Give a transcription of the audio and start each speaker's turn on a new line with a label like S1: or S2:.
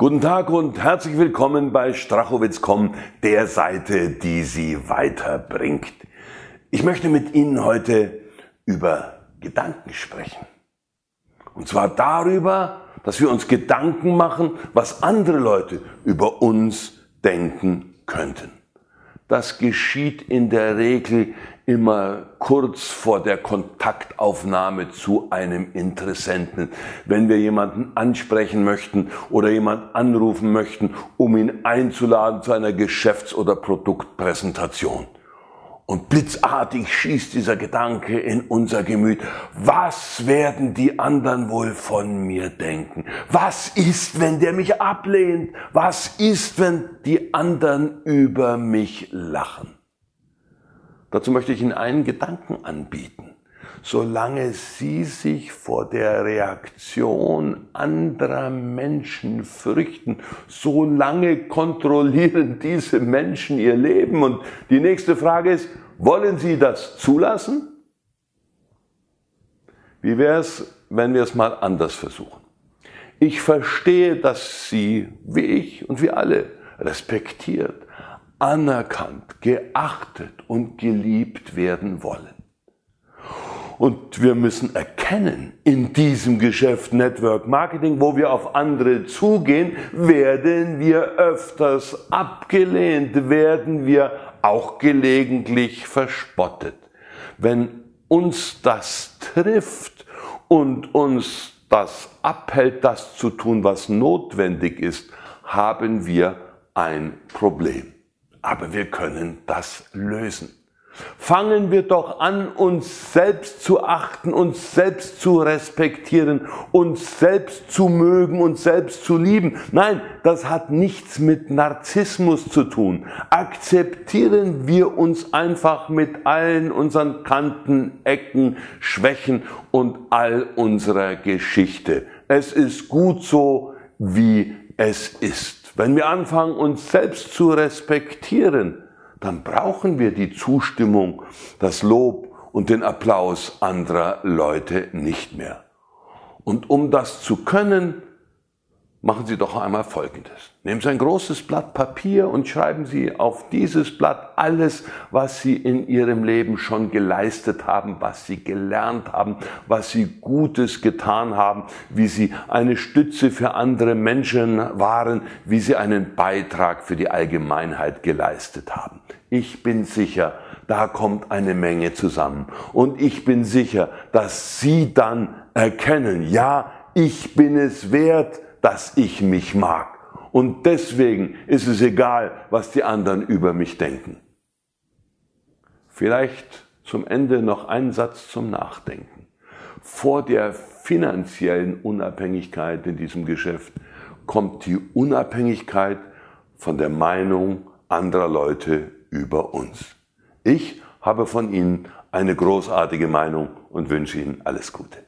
S1: Guten Tag und herzlich willkommen bei Strachowitz.com, der Seite, die Sie weiterbringt. Ich möchte mit Ihnen heute über Gedanken sprechen. Und zwar darüber, dass wir uns Gedanken machen, was andere Leute über uns denken könnten. Das geschieht in der Regel immer kurz vor der Kontaktaufnahme zu einem Interessenten, wenn wir jemanden ansprechen möchten oder jemanden anrufen möchten, um ihn einzuladen zu einer Geschäfts- oder Produktpräsentation. Und blitzartig schießt dieser Gedanke in unser Gemüt. Was werden die anderen wohl von mir denken? Was ist, wenn der mich ablehnt? Was ist, wenn die anderen über mich lachen? Dazu möchte ich Ihnen einen Gedanken anbieten. Solange Sie sich vor der Reaktion anderer Menschen fürchten, solange kontrollieren diese Menschen ihr Leben. Und die nächste Frage ist, wollen Sie das zulassen? Wie wäre es, wenn wir es mal anders versuchen? Ich verstehe, dass Sie, wie ich und wie alle, respektiert, anerkannt, geachtet und geliebt werden wollen. Und wir müssen erkennen, in diesem Geschäft Network Marketing, wo wir auf andere zugehen, werden wir öfters abgelehnt, werden wir auch gelegentlich verspottet. Wenn uns das trifft und uns das abhält, das zu tun, was notwendig ist, haben wir ein Problem. Aber wir können das lösen. Fangen wir doch an, uns selbst zu achten, uns selbst zu respektieren, uns selbst zu mögen, uns selbst zu lieben. Nein, das hat nichts mit Narzissmus zu tun. Akzeptieren wir uns einfach mit allen unseren Kanten, Ecken, Schwächen und all unserer Geschichte. Es ist gut so, wie es ist. Wenn wir anfangen, uns selbst zu respektieren, dann brauchen wir die Zustimmung, das Lob und den Applaus anderer Leute nicht mehr. Und um das zu können, machen Sie doch einmal Folgendes. Nehmen Sie ein großes Blatt Papier und schreiben Sie auf dieses Blatt alles, was Sie in Ihrem Leben schon geleistet haben, was Sie gelernt haben, was Sie Gutes getan haben, wie Sie eine Stütze für andere Menschen waren, wie Sie einen Beitrag für die Allgemeinheit geleistet haben. Ich bin sicher, da kommt eine Menge zusammen. Und ich bin sicher, dass Sie dann erkennen, ja, ich bin es wert, dass ich mich mag. Und deswegen ist es egal, was die anderen über mich denken. Vielleicht zum Ende noch ein Satz zum Nachdenken. Vor der finanziellen Unabhängigkeit in diesem Geschäft kommt die Unabhängigkeit von der Meinung anderer Leute über uns. Ich habe von Ihnen eine großartige Meinung und wünsche Ihnen alles Gute.